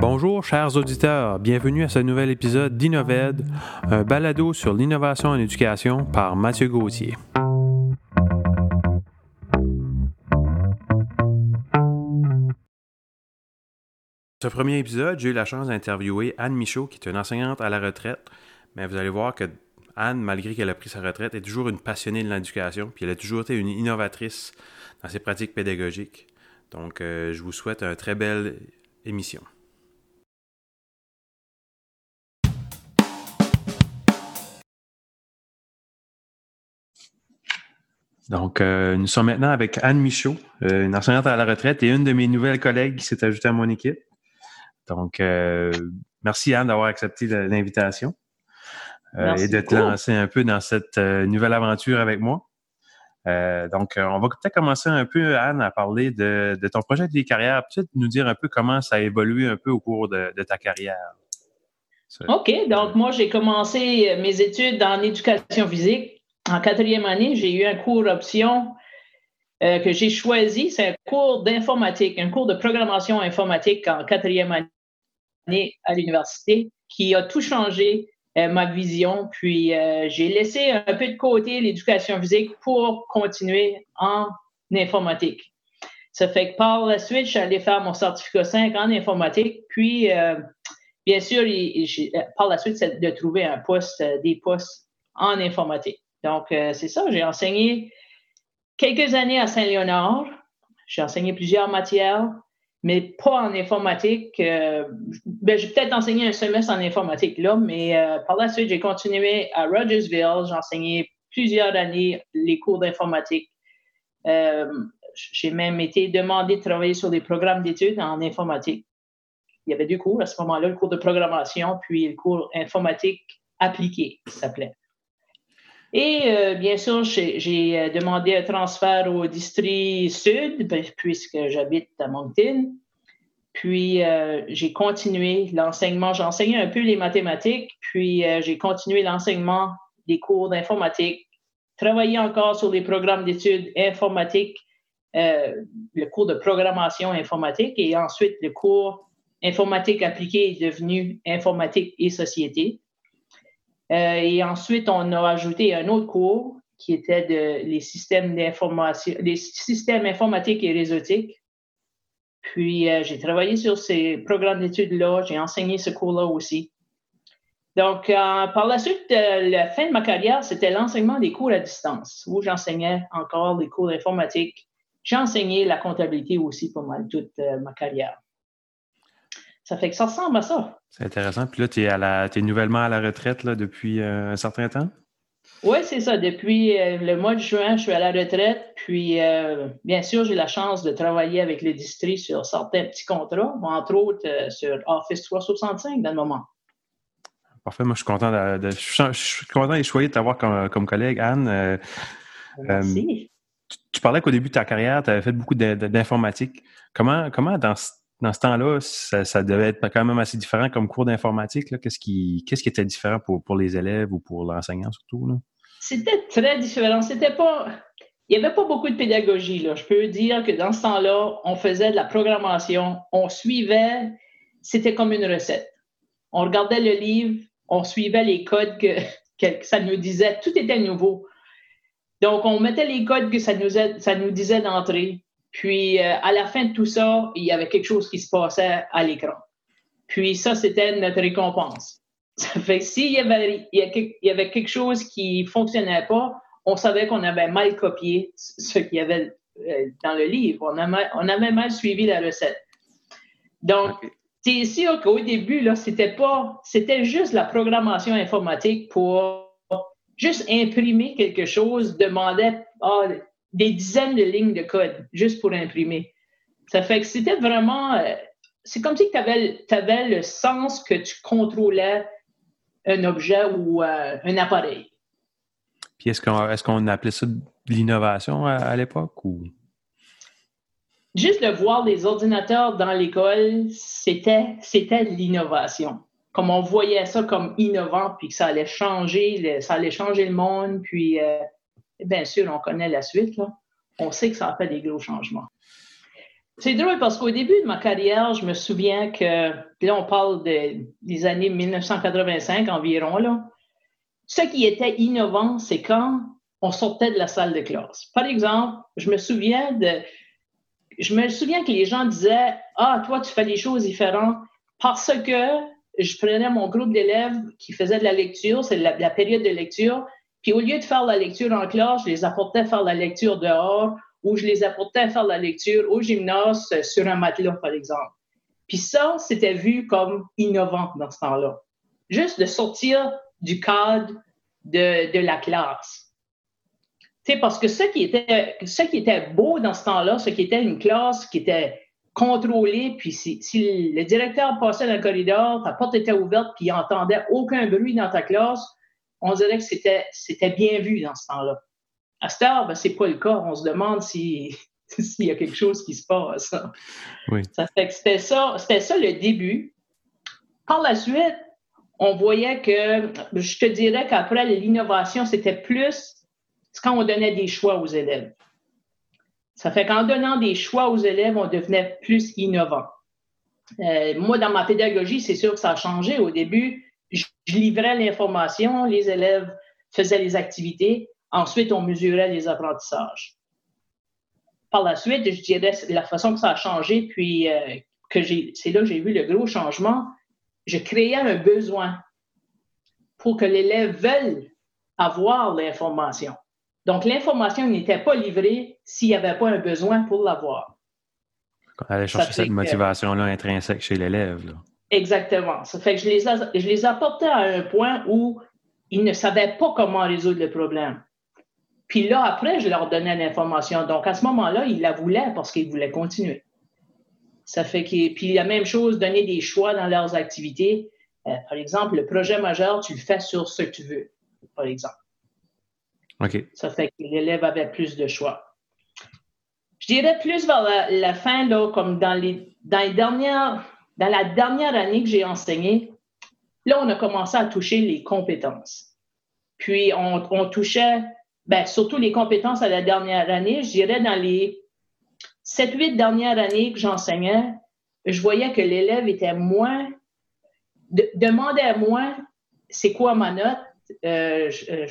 Bonjour chers auditeurs, bienvenue à ce nouvel épisode d'Innoved, un balado sur l'innovation en éducation par Mathieu Gauthier. Ce premier épisode, j'ai eu la chance d'interviewer Anne Michaud, qui est une enseignante à la retraite. Mais vous allez voir que Anne, malgré qu'elle a pris sa retraite, est toujours une passionnée de l'éducation, puis elle a toujours été une innovatrice dans ses pratiques pédagogiques. Donc, euh, je vous souhaite une très belle émission. Donc, euh, nous sommes maintenant avec Anne Michaud, euh, une enseignante à la retraite et une de mes nouvelles collègues qui s'est ajoutée à mon équipe. Donc, euh, merci Anne d'avoir accepté l'invitation et de te lancer un peu dans cette nouvelle aventure avec moi. donc, on va peut-être commencer un peu, Anne, à parler de, ton projet de carrière. Peut-être nous dire un peu comment ça a évolué un peu au cours de, de ta carrière. OK. Donc, moi, j'ai commencé mes études en éducation physique en quatrième année, j'ai eu un cours option euh, que j'ai choisi. C'est un cours d'informatique, un cours de programmation informatique en quatrième année à l'université qui a tout changé euh, ma vision. Puis euh, j'ai laissé un peu de côté l'éducation physique pour continuer en informatique. Ça fait que par la suite, je suis allé faire mon certificat 5 en informatique. Puis, bien sûr, par la suite, c'est de trouver un poste, des postes en informatique. Donc, euh, c'est ça, j'ai enseigné quelques années à Saint-Léonard. J'ai enseigné plusieurs matières, mais pas en informatique. Euh, ben, j'ai peut-être enseigné un semestre en informatique là, mais euh, par la suite, j'ai continué à Rogersville. J'ai enseigné plusieurs années les cours d'informatique. j'ai même été demandé de travailler sur des programmes d'études en informatique. Il y avait deux cours à ce moment-là, le cours de programmation, puis le cours informatique appliqué, ça s'appelait. Et euh, bien sûr, j'ai euh, demandé un transfert au district sud, ben, puisque j'habite à Moncton. Puis euh, j'ai continué l'enseignement. J'ai enseigné un peu les mathématiques, puis j'ai continué l'enseignement des cours d'informatique, travaillé encore sur les programmes d'études informatiques, le cours de programmation informatique et ensuite le cours informatique appliqué est devenu informatique et société. Euh, et ensuite, on a ajouté un autre cours qui était de les systèmes d'information, les systèmes informatiques et réseautiques. Puis, euh, j'ai travaillé sur ces programmes d'études-là. J'ai enseigné ce cours-là aussi. Donc, euh, par la suite, la fin de ma carrière, c'était l'enseignement des cours à distance, où j'enseignais encore les cours d'informatique. J'ai enseigné la comptabilité aussi pour toute ma carrière. Ça fait que ça ressemble à ça. C'est intéressant. Puis là, tu es, nouvellement à la retraite là, depuis euh, un certain temps? Oui, c'est ça. Depuis euh, le mois de juin, je suis à la retraite. Puis, euh, bien sûr, j'ai la chance de travailler avec les districts sur certains petits contrats, entre autres sur Office 365 dans le moment. Parfait. Moi, je suis content de, je, suis content et choyé de t'avoir comme, collègue, Anne. Merci. Tu, parlais qu'au début de ta carrière, tu avais fait beaucoup d'informatique. Comment, comment dans dans ce temps-là, ça, devait être quand même assez différent comme cours d'informatique. Qu'est-ce qui, qui était différent pour, pour les élèves ou pour l'enseignant surtout? C'était très différent. C'était pas. Il n'y avait pas beaucoup de pédagogie. Là. Je peux dire que dans ce temps-là, on faisait de la programmation, on suivait, c'était comme une recette. On regardait le livre, on suivait les codes que, que ça nous disait, tout était nouveau. Donc, on mettait les codes que ça nous, ça nous disait d'entrée. Puis, euh, à la fin de tout ça, il y avait quelque chose qui se passait à l'écran. Puis, ça, c'était notre récompense. Ça fait que s'il y avait, il y avait quelque chose qui ne fonctionnait pas, on savait qu'on avait mal copié ce qu'il y avait euh, dans le livre. On avait, on avait mal suivi la recette. Donc, c'est sûr qu'au début, là, c'était pas, c'était juste la programmation informatique pour juste imprimer quelque chose, demander, ah, des dizaines de lignes de code juste pour imprimer. Ça fait que c'était vraiment. Euh, c'est comme si tu avais, avais, le sens que tu contrôlais un objet ou euh, un appareil. Puis est-ce qu'on est qu'on appelait ça de l'innovation à, l'époque ou? Juste de voir les ordinateurs dans l'école, c'était, de l'innovation. Comme on voyait ça comme innovant, puis que ça allait changer, ça allait changer le monde, puis euh, bien sûr, on connaît la suite. On sait que ça a fait des gros changements. C'est drôle parce qu'au début de ma carrière, je me souviens que, là, on parle des années 1985 environ, là. Ce qui était innovant, c'est quand on sortait de la salle de classe. Par exemple, je me souviens de, je me souviens que les gens disaient, ah, toi, tu fais des choses différentes parce que je prenais mon groupe d'élèves qui faisaient de la lecture, c'est la, période de lecture, puis au lieu de faire la lecture en classe, je les apportais faire la lecture dehors ou je les apportais à faire la lecture au gymnase euh, sur un matelas, par exemple. Puis ça, c'était vu comme innovant dans ce temps-là. Juste de sortir du cadre de, la classe. sais, parce que ce qui, était, ce qui était beau dans ce temps-là, ce qui était une classe qui était contrôlée, puis si, si le directeur passait dans le corridor, ta porte était ouverte, puis il n'entendait aucun bruit dans ta classe, on dirait que c'était, c'était bien vu dans ce temps-là. À cette heure, ben, ce n'est pas le cas. On se demande s'il y a quelque chose qui se passe. Oui. Ça fait que c'était ça, c'était ça le début. Par la suite, on voyait que, je te dirais qu'après l'innovation, c'était plus quand on donnait des choix aux élèves. Ça fait qu'en donnant des choix aux élèves, on devenait plus innovant. Euh, moi, dans ma pédagogie, c'est sûr que ça a changé. Au début, je livrais l'information, les élèves faisaient les activités. Ensuite, on mesurait les apprentissages. Par la suite, je dirais la façon que ça a changé, puis euh, que c'est là que j'ai vu le gros changement. Je créais un besoin pour que l'élève veuille avoir l'information. Donc, l'information n'était pas livrée s'il n'y avait pas un besoin pour l'avoir. Aller chercher cette motivation-là intrinsèque chez l'élève. Exactement. Ça fait que je les, je les apportais à un point où ils ne savaient pas comment résoudre le problème. Puis là, après, je leur donnais l'information. Donc, à ce moment-là, ils la voulaient parce qu'ils voulaient continuer. Ça fait que, puis la même chose, donner des choix dans leurs activités. Euh, par exemple, le projet majeur, tu le fais sur ce que tu veux, par exemple. OK. Ça fait que l'élève avait plus de choix. Je dirais plus vers la, fin, là, comme dans les, dans les dernières, dans la dernière année que j'ai enseigné, là, on a commencé à toucher les compétences. Puis, on, touchait ben, surtout les compétences à la dernière année, je dirais dans les sept, huit dernières années que j'enseignais, je voyais que l'élève était moins, demandait moins c'est quoi ma note, euh, euh,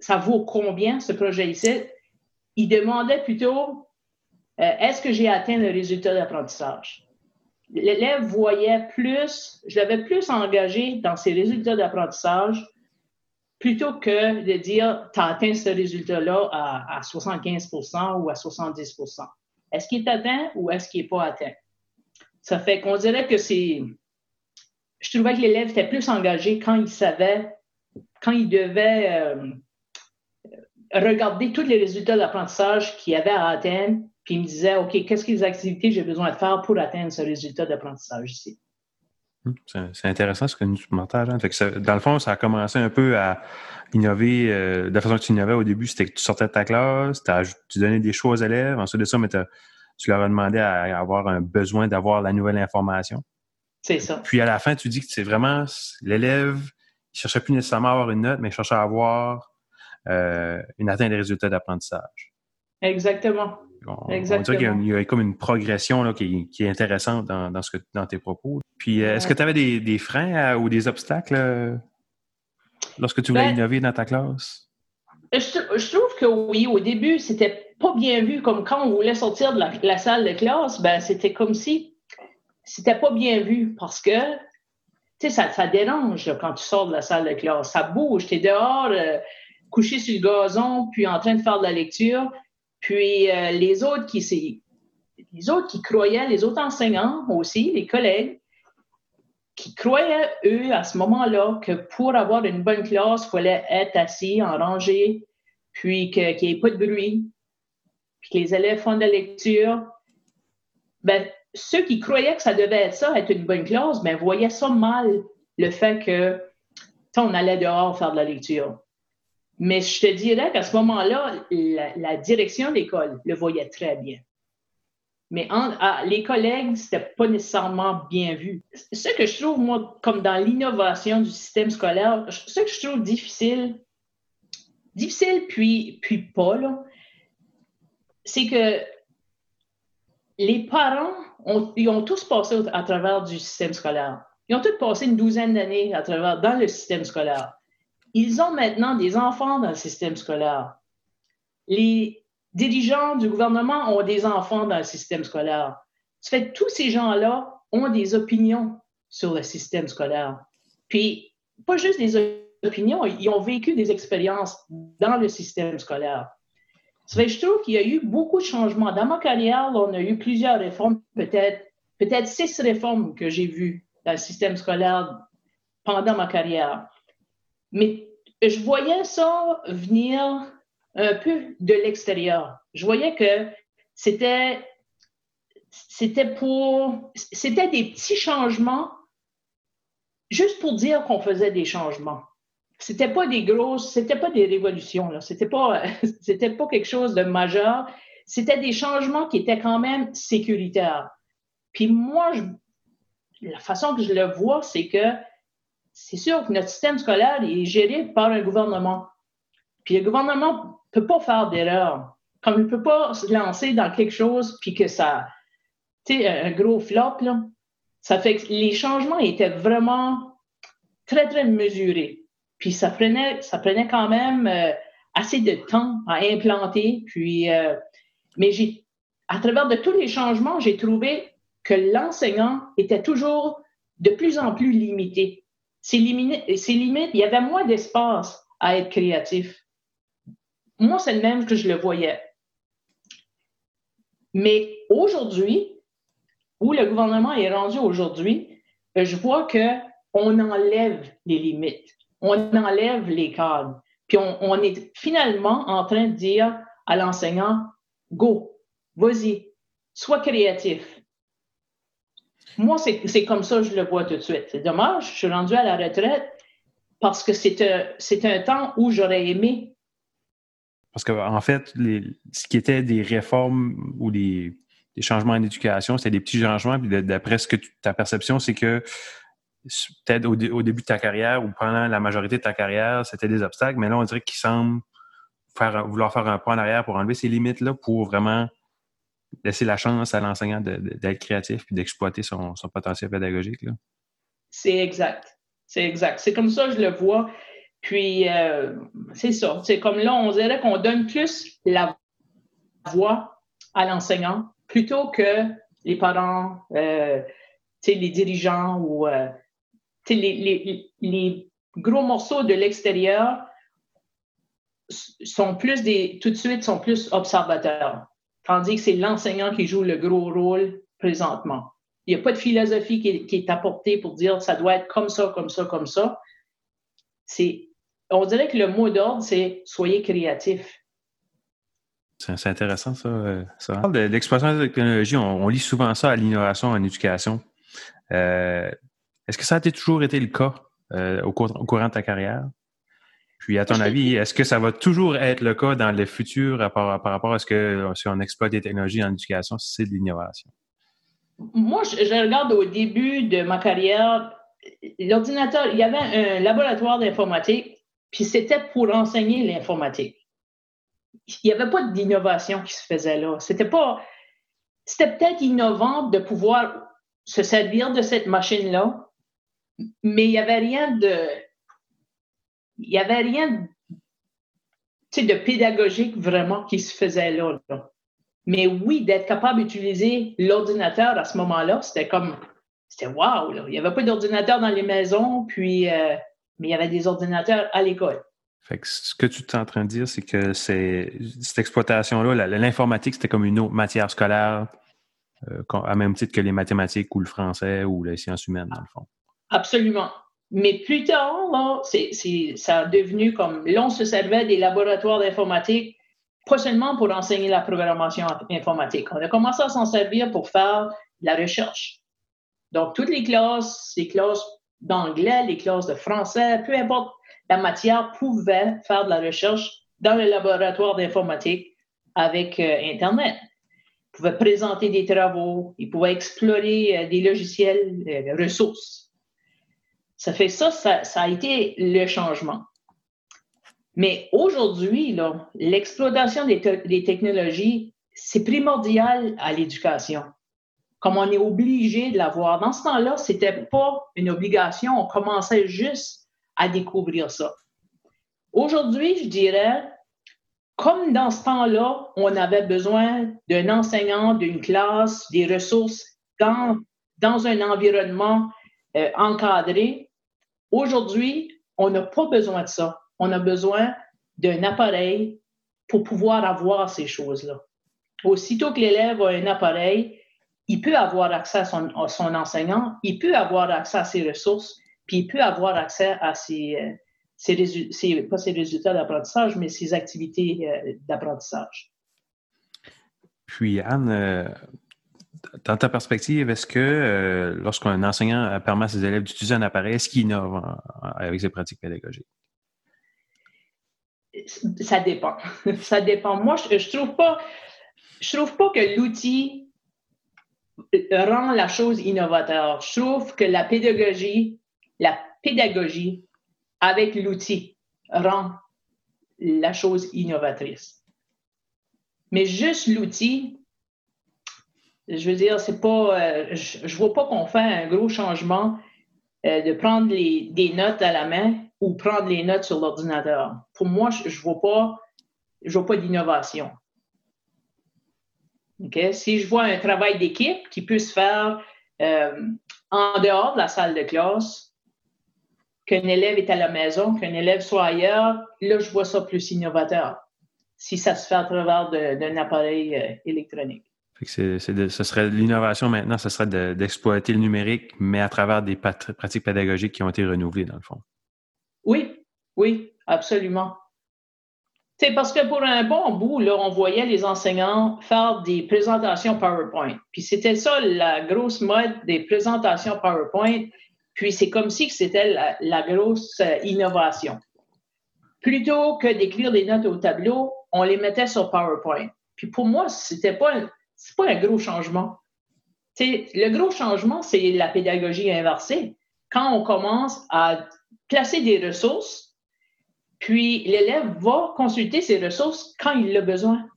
ça vaut combien ce projet ici? Il demandait plutôt euh, est-ce que j'ai atteint le résultat d'apprentissage? L'élève voyait plus, je l'avais plus engagé dans ses résultats d'apprentissage plutôt que de dire tu as atteint ce résultat-là à, 75% ou à 70% Est-ce qu'il est atteint ou est-ce qu'il n'est pas atteint? Ça fait qu'on dirait que c'est. Je trouvais que l'élève était plus engagé quand il savait, quand il devait euh, regarder tous les résultats d'apprentissage qu'il avait à atteindre, puis il me disait OK, qu'est-ce que les activités j'ai besoin de faire pour atteindre ce résultat d'apprentissage ici? C'est intéressant ce que nous partages. Hein. dans le fond, ça a commencé un peu à innover. Euh, de la façon que tu innovais au début, c'était que tu sortais de ta classe, tu donnais des choix aux élèves. Ensuite de ça, mais tu leur as demandé à, avoir un besoin d'avoir la nouvelle information. C'est ça. Puis à la fin, tu dis que c'est vraiment l'élève, il cherchait plus nécessairement à avoir une note, mais il cherchait à avoir euh, une atteinte des résultats d'apprentissage. Exactement. On, Exactement. qu'il y, a comme une progression là, qui, est intéressante dans, ce que, dans tes propos. Puis, euh, est-ce que tu avais des, freins ou des obstacles euh, lorsque tu voulais ben, innover dans ta classe? Je, trouve que oui, au début, c'était pas bien vu. Comme quand on voulait sortir de la, salle de classe, ben, c'était comme si c'était pas bien vu parce que ça, ça dérange quand tu sors de la salle de classe. Ça bouge. Tu es dehors, euh, couché sur le gazon, puis en train de faire de la lecture. Puis euh, les autres qui autres qui croyaient, les autres enseignants aussi, les collègues, qui croyaient, eux, à ce moment-là, que pour avoir une bonne classe, il fallait être assis en rangée, puis qu'il n'y ait pas de bruit, puis que les élèves font de la lecture. Ben, ceux qui croyaient que ça devait être ça, être une bonne classe, ben, voyaient ça mal, le fait que on allait dehors faire de la lecture. Mais je te dirais qu'à ce moment-là, la, direction d'école le voyait très bien. Mais les collègues, c'était pas nécessairement bien vu. Ce que je trouve, moi, comme dans l'innovation du système scolaire, ce que je trouve difficile, difficile puis, puis pas, c'est que les parents, ont, ils ont tous passé à travers du système scolaire. Ils ont tous passé une douzaine d'années à travers dans le système scolaire. Ils ont maintenant des enfants dans le système scolaire. Les dirigeants du gouvernement ont des enfants dans le système scolaire. Ça fait tous ces gens-là ont des opinions sur le système scolaire. Puis, pas juste des opinions, ils ont vécu des expériences dans le système scolaire. Ça fait, je trouve qu'il y a eu beaucoup de changements. Dans ma carrière, on a eu plusieurs réformes, peut-être peut-être six réformes que j'ai vues dans le système scolaire pendant ma carrière. Mais je voyais ça venir un peu de l'extérieur. Je voyais que c'était c'était pour c'était des petits changements juste pour dire qu'on faisait des changements. C'était pas des grosses, c'était pas des révolutions là, c'était pas c'était pas quelque chose de majeur, c'était des changements qui étaient quand même sécuritaires. Puis moi la façon que je le vois, c'est que c'est sûr que notre système scolaire est géré par un gouvernement. Puis le gouvernement ne peut pas faire d'erreur. Comme il ne peut pas se lancer dans quelque chose puis que ça, tu sais, un gros flop, là. Ça fait que les changements étaient vraiment très, très mesurés. Puis ça prenait, ça prenait quand même euh, assez de temps à implanter. Puis, euh, mais j'ai, à travers de tous les changements, j'ai trouvé que l'enseignant était toujours de plus en plus limité ses limites, il y avait moins d'espace à être créatif. Moi, c'est le même que je le voyais. Mais aujourd'hui, où le gouvernement est rendu aujourd'hui, je vois qu'on enlève les limites, on enlève les cadres. Puis on, on est finalement en train de dire à l'enseignant, go, vas-y, sois créatif. Moi, c'est comme ça que je le vois tout de suite. C'est dommage, je suis rendu à la retraite parce que c'est un, un temps où j'aurais aimé. Parce qu'en en fait, ce qui était des réformes ou des, changements en éducation, c'était des petits changements. Puis d'après ce que ta perception, c'est que peut-être au, début de ta carrière ou pendant la majorité de ta carrière, c'était des obstacles, mais là, on dirait qu'ils semblent faire, vouloir faire un pas en arrière pour enlever ces limites-là pour vraiment laisser la chance à l'enseignant d'être créatif et d'exploiter son, potentiel pédagogique. C'est exact. C'est exact. C'est comme ça que je le vois. Puis, euh, c'est ça. C'est comme là, on dirait qu'on donne plus la voix à l'enseignant plutôt que les parents, euh, les dirigeants ou euh, les, les, gros morceaux de l'extérieur sont plus des, tout de suite, sont plus observateurs. Tandis que c'est l'enseignant qui joue le gros rôle présentement. Il n'y a pas de philosophie qui est, apportée pour dire ça doit être comme ça, comme ça, comme ça. C'est, on dirait que le mot d'ordre, c'est soyez créatif. C'est intéressant, ça. Euh, ça. De l'exploitation de la technologie, on, lit souvent ça à l'innovation en éducation. Euh, est-ce que ça a toujours été le cas euh, au, cours, au, courant de ta carrière? Puis, à ton avis, est-ce que ça va toujours être le cas dans le futur par, rapport à ce que si on exploite des technologies en éducation, c'est de l'innovation? Moi, je, regarde au début de ma carrière, l'ordinateur, il y avait un laboratoire d'informatique, puis c'était pour enseigner l'informatique. Il n'y avait pas d'innovation qui se faisait là. C'était pas. C'était peut-être innovant de pouvoir se servir de cette machine-là, mais il n'y avait rien de il n'y avait rien de pédagogique vraiment qui se faisait là. Mais oui, d'être capable d'utiliser l'ordinateur à ce moment-là, c'était comme, c'était wow. Il n'y avait pas d'ordinateur dans les maisons, puis, euh, mais il y avait des ordinateurs à l'école. Fait que ce que tu es en train de dire, c'est que c'est, cette exploitation-là, l'informatique, c'était comme une autre matière scolaire, euh, à même titre que les mathématiques ou le français ou les sciences humaines, dans le fond. Absolument. Mais plus tard, là, ça a devenu comme, là, on se servait des laboratoires d'informatique, pas seulement pour enseigner la programmation informatique. On a commencé à s'en servir pour faire la recherche. Donc, toutes les classes, les classes d'anglais, les classes de français, peu importe la matière, pouvaient faire de la recherche dans le laboratoire d'informatique avec euh, Internet. Ils pouvaient présenter des travaux, ils pouvaient explorer euh, des logiciels, des euh, ressources. Ça fait ça, ça, a été le changement. Mais aujourd'hui, l'exploitation des, technologies, c'est primordial à l'éducation. Comme on est obligé de l'avoir. Dans ce temps-là, c'était pas une obligation. On commençait juste à découvrir ça. Aujourd'hui, je dirais, comme dans ce temps-là, on avait besoin d'un enseignant, d'une classe, des ressources dans, dans un environnement euh, encadré, aujourd'hui, on n'a pas besoin de ça. On a besoin d'un appareil pour pouvoir avoir ces choses-là. Aussitôt que l'élève a un appareil, il peut avoir accès à son, enseignant, il peut avoir accès à ses ressources, puis il peut avoir accès à ses, euh, pas ses résultats d'apprentissage, mais ses activités euh, d'apprentissage. Puis, Anne, euh, dans ta perspective, est-ce que euh, lorsqu'un enseignant permet à ses élèves d'utiliser un appareil, est-ce qu'il innove avec ses pratiques pédagogiques? Ça dépend. Ça dépend. Moi, je, ne trouve pas, je trouve pas que l'outil rend la chose innovateur. Je trouve que la pédagogie, la pédagogie avec l'outil rend la chose innovatrice. Mais juste l'outil, je veux dire, c'est pas, euh, je, ne vois pas qu'on fait un gros changement euh, de prendre des notes à la main ou prendre les notes sur l'ordinateur. Pour moi, je, ne vois pas, je vois pas d'innovation. Si je vois un travail d'équipe qui peut se faire euh, en dehors de la salle de classe, qu'un élève est à la maison, qu'un élève soit ailleurs, là, je vois ça plus innovateur, si ça se fait à travers d'un appareil euh, électronique. ce serait l'innovation maintenant, ce serait d'exploiter le numérique, mais à travers des pratiques pédagogiques qui ont été renouvelées, dans le fond. Oui, oui, absolument. C'est parce que pour un bon bout, là, on voyait les enseignants faire des présentations PowerPoint. Puis c'était ça la grosse mode des présentations PowerPoint. Puis c'est comme si c'était la, grosse euh, innovation. Plutôt que d'écrire des notes au tableau, on les mettait sur PowerPoint. Puis pour moi, c'était pas pas un gros changement. le gros changement, c'est la pédagogie inversée. Quand on commence à placer des ressources, puis l'élève va consulter ces ressources quand il a besoin.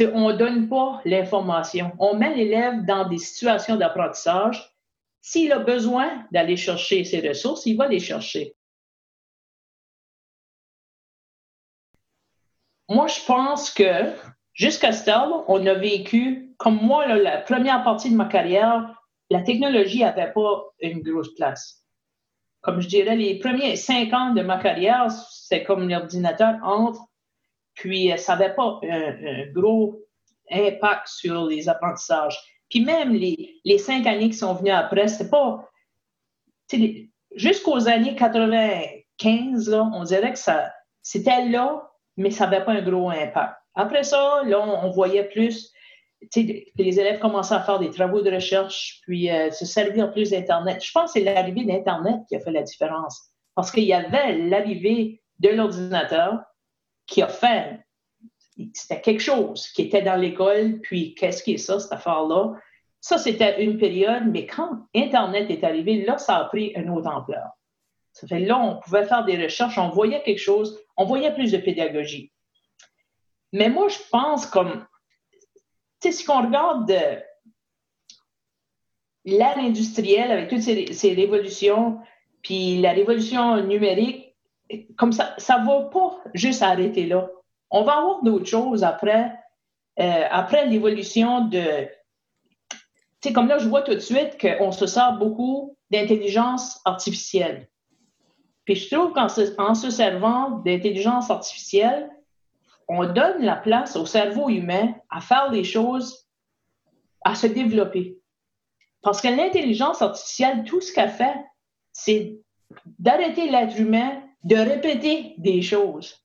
on ne donne pas l'information. On met l'élève dans des situations d'apprentissage s'il a besoin d'aller chercher ses ressources, il va les chercher. Moi, je pense que temps, on a vécu, comme moi, la première partie de ma carrière, la technologie n'avait pas une grosse place. Comme je dirais, les premiers cinq ans de ma carrière, c'est comme l'ordinateur entre, puis ça n'avait pas un, gros impact sur les apprentissages. Puis même les, les cinq années qui sont venues après, c'est pas. Jusqu'aux années 95, là, on dirait que ça c'était là, mais ça n'avait pas un gros impact. Après ça, là, on, voyait plus les élèves commençaient à faire des travaux de recherche, puis euh, se servir plus d'Internet. Je pense que c'est l'arrivée d'Internet qui a fait la différence. Parce qu'il y avait l'arrivée de l'ordinateur qui a fait c'était quelque chose qui était dans l'école, puis qu'est-ce qui est ça, cette affaire-là? Ça, c'était une période, mais quand Internet est arrivé, là, ça a pris une autre ampleur. Ça fait là, on pouvait faire des recherches, on voyait quelque chose, on voyait plus de pédagogie. Mais moi, je pense comme, tu sais, si on regarde l'ère industrielle avec toutes ces, révolutions, puis la révolution numérique, comme ça, ça ne va pas juste arrêter là on va avoir d'autres choses après, euh, après l'évolution de. Tu sais, comme là, je vois tout de suite qu'on se sert beaucoup d'intelligence artificielle. Puis je trouve qu'en se, en se servant d'intelligence artificielle, on donne la place au cerveau humain à faire des choses, à se développer. Parce que l'intelligence artificielle, tout ce qu'elle fait, c'est d'arrêter l'être humain de répéter des choses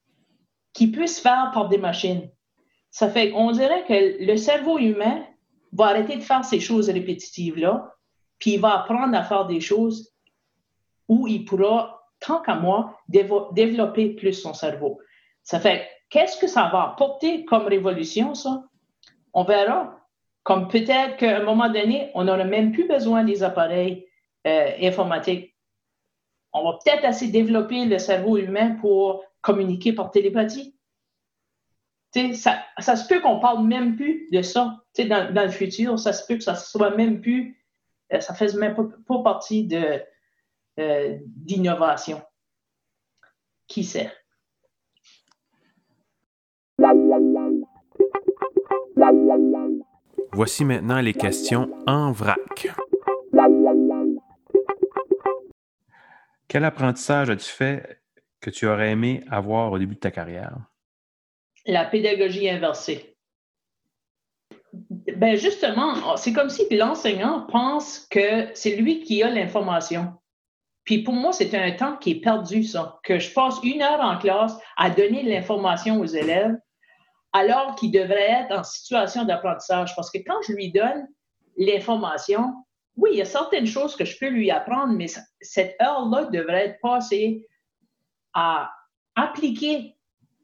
qui puisse faire par des machines. Ça fait qu'on dirait que le cerveau humain va arrêter de faire ces choses répétitives-là, puis il va apprendre à faire des choses où il pourra, tant qu'à moi, développer plus son cerveau. Ça fait, qu'est-ce que ça va apporter comme révolution, ça? On verra. Comme peut-être qu'à un moment donné, on n'aura même plus besoin des appareils euh, informatiques. On va peut-être assez développer le cerveau humain pour communiquer par télépathie. ça, ça se peut qu'on parle même plus de ça dans, dans le futur. Ça se peut que ça soit même plus, euh, ça fasse même pas, partie euh, d'innovation. Qui sait? Voici maintenant les questions en vrac. Quel apprentissage as-tu fait que tu aurais aimé avoir au début de ta carrière? La pédagogie inversée. Ben justement, c'est comme si l'enseignant pense que c'est lui qui a l'information. Puis pour moi, c'est un temps qui est perdu, ça, que je passe une heure en classe à donner de l'information aux élèves alors qu'il devrait être en situation d'apprentissage. Parce que quand je lui donne l'information, oui, il y a certaines choses que je peux lui apprendre, mais cette heure-là devrait être passée à appliquer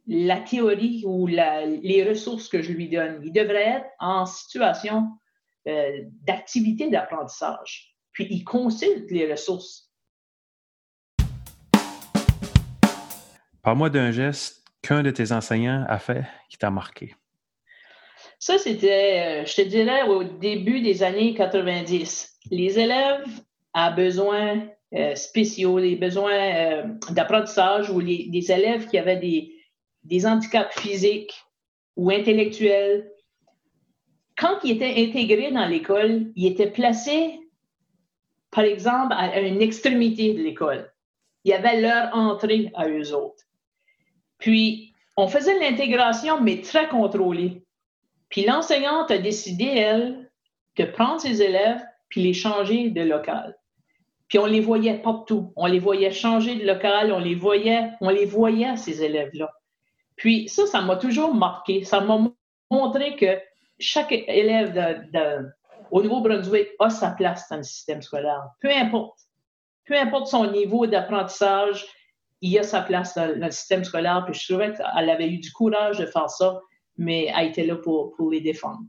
la théorie ou les ressources que je lui donne. Il devrait être en situation euh, d'activité d'apprentissage. Puis il consulte les ressources. Parle-moi d'un geste qu'un de tes enseignants a fait qui t'a marqué? Ça, c'était, euh, je te dirais, au début des années 90 les élèves à besoins euh, spéciaux, les besoins euh, d'apprentissage ou les, élèves qui avaient des, des handicaps physiques ou intellectuels, quand ils étaient intégrés dans l'école, ils étaient placés, par exemple, à une extrémité de l'école. Il y avait leur entrée à eux autres. Puis, on faisait l'intégration, mais très contrôlée. Puis l'enseignante a décidé, elle, de prendre ses élèves puis les changer de local. Puis on les voyait partout. On les voyait changer de local, on les voyait, on les voyait, ces élèves-là. Puis ça, ça m'a toujours marqué. Ça m'a montré que chaque élève au Nouveau-Brunswick a sa place dans le système scolaire. Peu importe. Peu importe son niveau d'apprentissage, il a sa place dans, le système scolaire. Puis je trouvais qu'elle avait eu du courage de faire ça, mais elle était là pour, pour les défendre.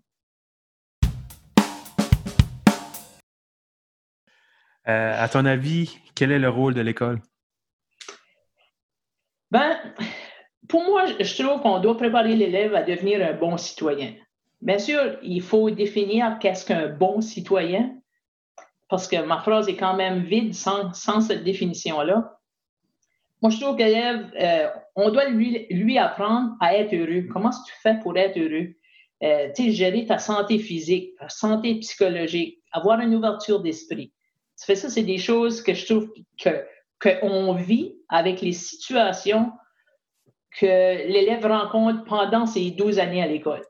Euh, à ton avis, quel est le rôle de l'école? Ben, pour moi, je trouve qu'on doit préparer l'élève à devenir un bon citoyen. Bien sûr, il faut définir qu'est-ce qu'un bon citoyen, parce que ma phrase est quand même vide sans, cette définition-là. Moi, je trouve que l'élève, euh, on doit lui, lui, apprendre à être heureux. Comment tu fais pour être heureux? Euh, tu gérer ta santé physique, ta santé psychologique, avoir une ouverture d'esprit. Ça ça, c'est des choses que je trouve que qu'on vit avec les situations que l'élève rencontre pendant ses 12 années à l'école.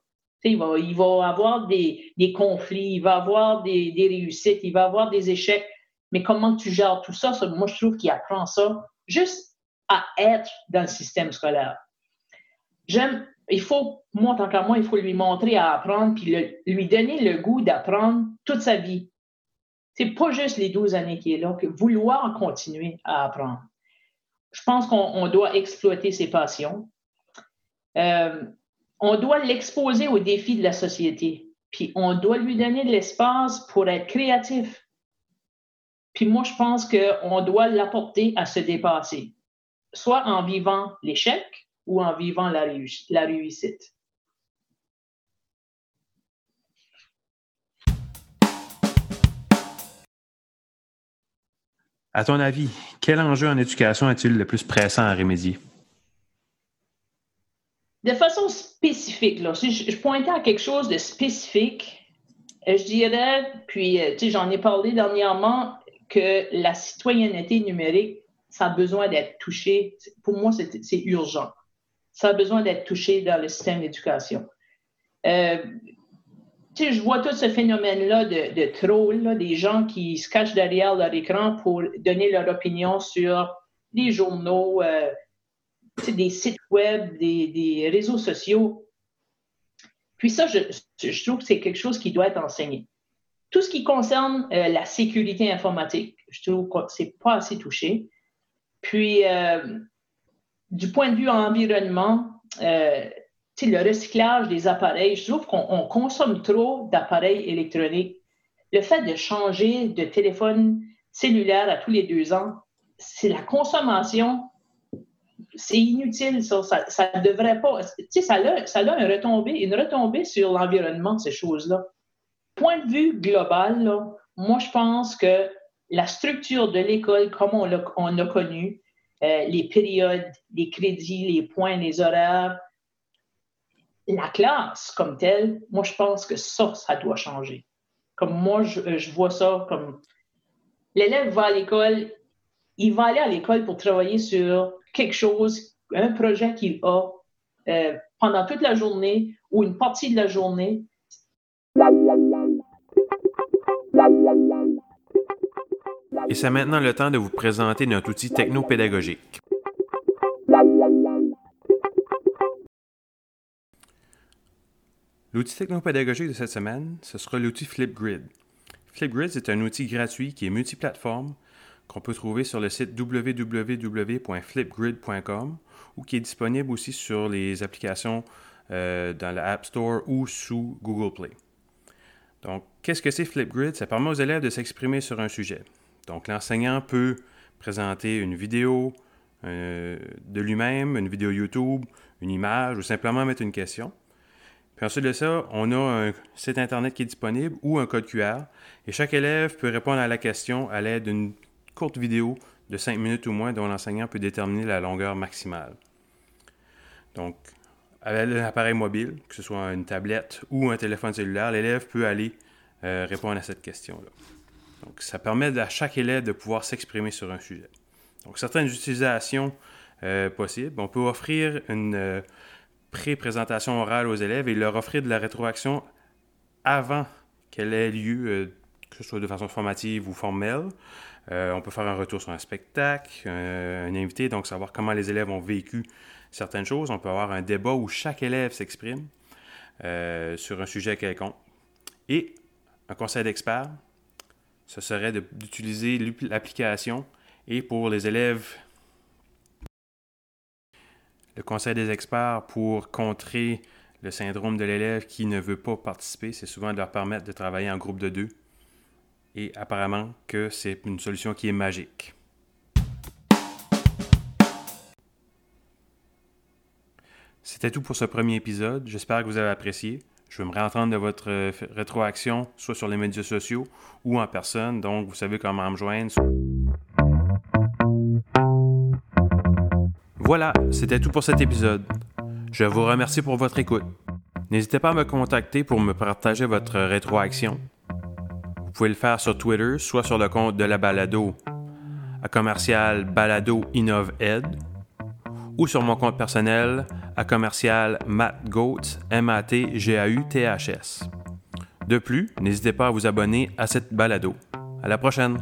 Il va, il va avoir des, des, conflits, il va avoir des, des, réussites, il va avoir des échecs. Mais comment tu gères tout ça? moi, je trouve qu'il apprend ça juste à être dans le système scolaire. J'aime, il faut, moi, tant qu'à moi, il faut lui montrer à apprendre, puis lui donner le goût d'apprendre toute sa vie. C'est pas juste les 12 années qui est là, que vouloir continuer à apprendre. Je pense qu'on doit exploiter ses passions. Euh, on doit l'exposer aux défis de la société. Puis on doit lui donner de l'espace pour être créatif. Puis moi, je pense qu'on doit l'apporter à se dépasser, soit en vivant l'échec ou en vivant la réussite. À ton avis, quel enjeu en éducation est-il le plus pressant à remédier? De façon spécifique, là, si je, pointais à quelque chose de spécifique, euh, je dirais, puis euh, j'en ai parlé dernièrement, que la citoyenneté numérique, ça a besoin d'être touché. Pour moi, c'est urgent. Ça a besoin d'être touché dans le système d'éducation. Euh, je vois tout ce phénomène-là de, de troll, des gens qui se cachent derrière leur écran pour donner leur opinion sur des journaux, euh, des sites web, des, réseaux sociaux. Puis ça, je, trouve que c'est quelque chose qui doit être enseigné. Tout ce qui concerne euh, la sécurité informatique, je trouve que c'est pas assez touché. Puis, euh, du point de vue environnement, le recyclage des appareils, je trouve qu'on consomme trop d'appareils électroniques. Le fait de changer de téléphone cellulaire à tous les deux ans, c'est la consommation, c'est inutile, ça. Ça devrait pas. Tu sais, ça a, ça a une, retombée, une retombée sur l'environnement ces choses-là. Point de vue global, moi, je pense que la structure de l'école, comme on l'a, on a connu, euh, les périodes, les crédits, les points, les horaires, la classe comme telle, moi, je pense que ça, ça doit changer. Comme moi, je, euh, vois ça comme l'élève va à l'école, il va aller à l'école pour travailler sur quelque chose, un projet qu'il a euh, pendant toute la journée ou une partie de la journée. Et c'est maintenant le temps de vous présenter notre outil technopédagogique. L'outil technopédagogique de cette semaine, ce sera l'outil Flipgrid. Flipgrid, c'est un outil gratuit qui est multiplateforme qu'on peut trouver sur le site www.flipgrid.com ou qui est disponible aussi sur les applications euh, dans la App Store ou sous Google Play. Donc, qu'est-ce que c'est Flipgrid? Ça permet aux élèves de s'exprimer sur un sujet. Donc, l'enseignant peut présenter une vidéo euh, de lui-même, une vidéo YouTube, une image ou simplement mettre une question. Puis ensuite de ça, on a un site Internet qui est disponible ou un code QR. Et chaque élève peut répondre à la question à l'aide d'une courte vidéo de 5 minutes ou moins dont l'enseignant peut déterminer la longueur maximale. Donc, avec l'appareil mobile, que ce soit une tablette ou un téléphone cellulaire, l'élève peut aller euh, répondre à cette question-là. Donc, ça permet à chaque élève de pouvoir s'exprimer sur un sujet. Donc, certaines utilisations euh, possibles. On peut offrir une euh, pré-présentation orale aux élèves et leur offrir de la rétroaction avant qu'elle ait lieu, euh, que ce soit de façon formative ou formelle. On peut faire un retour sur un spectacle, un invité, donc savoir comment les élèves ont vécu certaines choses. On peut avoir un débat où chaque élève s'exprime sur un sujet quelconque. Et un conseil d'experts, ce serait d'utiliser l'application et pour les élèves le conseil des experts pour contrer le syndrome de l'élève qui ne veut pas participer, c'est souvent de leur permettre de travailler en groupe de deux. Et apparemment que c'est une solution qui est magique. C'était tout pour ce premier épisode. J'espère que vous avez apprécié. Je veux me réentendre de votre euh, rétroaction, soit sur les médias sociaux ou en personne. Donc, vous savez comment me joindre. Voilà, c'était tout pour cet épisode. Je vous remercie pour votre écoute. N'hésitez pas à me contacter pour me partager votre rétroaction. Vous pouvez le faire sur Twitter, soit sur le compte de la balado à commercial balado ed ou sur mon compte personnel à commercial matgoats m a t g a u t h s. De plus, n'hésitez pas à vous abonner à cette balado. À la prochaine.